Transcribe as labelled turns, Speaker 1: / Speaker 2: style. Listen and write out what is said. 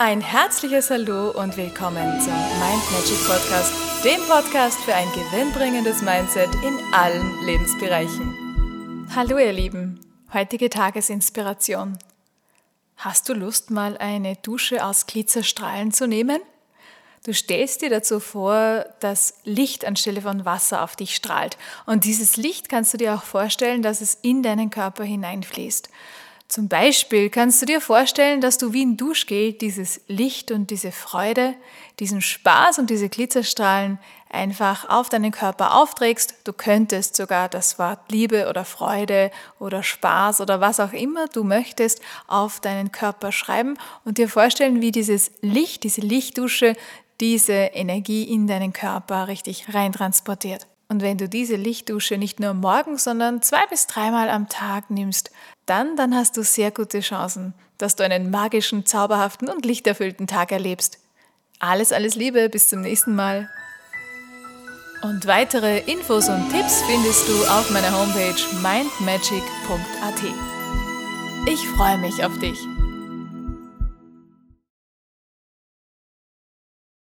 Speaker 1: Ein herzliches Hallo und willkommen zum Mind Magic Podcast, dem Podcast für ein gewinnbringendes Mindset in allen Lebensbereichen. Hallo ihr Lieben, heutige Tagesinspiration. Hast du Lust, mal eine Dusche aus Glitzerstrahlen zu nehmen? Du stellst dir dazu vor, dass Licht anstelle von Wasser auf dich strahlt. Und dieses Licht kannst du dir auch vorstellen, dass es in deinen Körper hineinfließt. Zum Beispiel kannst du dir vorstellen, dass du wie ein Duschgel dieses Licht und diese Freude, diesen Spaß und diese Glitzerstrahlen einfach auf deinen Körper aufträgst. Du könntest sogar das Wort Liebe oder Freude oder Spaß oder was auch immer du möchtest auf deinen Körper schreiben und dir vorstellen, wie dieses Licht, diese Lichtdusche diese Energie in deinen Körper richtig reintransportiert. Und wenn du diese Lichtdusche nicht nur morgens, sondern zwei bis dreimal am Tag nimmst, dann, dann hast du sehr gute Chancen, dass du einen magischen, zauberhaften und lichterfüllten Tag erlebst. Alles, alles Liebe, bis zum nächsten Mal. Und weitere Infos und Tipps findest du auf meiner Homepage mindmagic.at. Ich freue mich auf dich.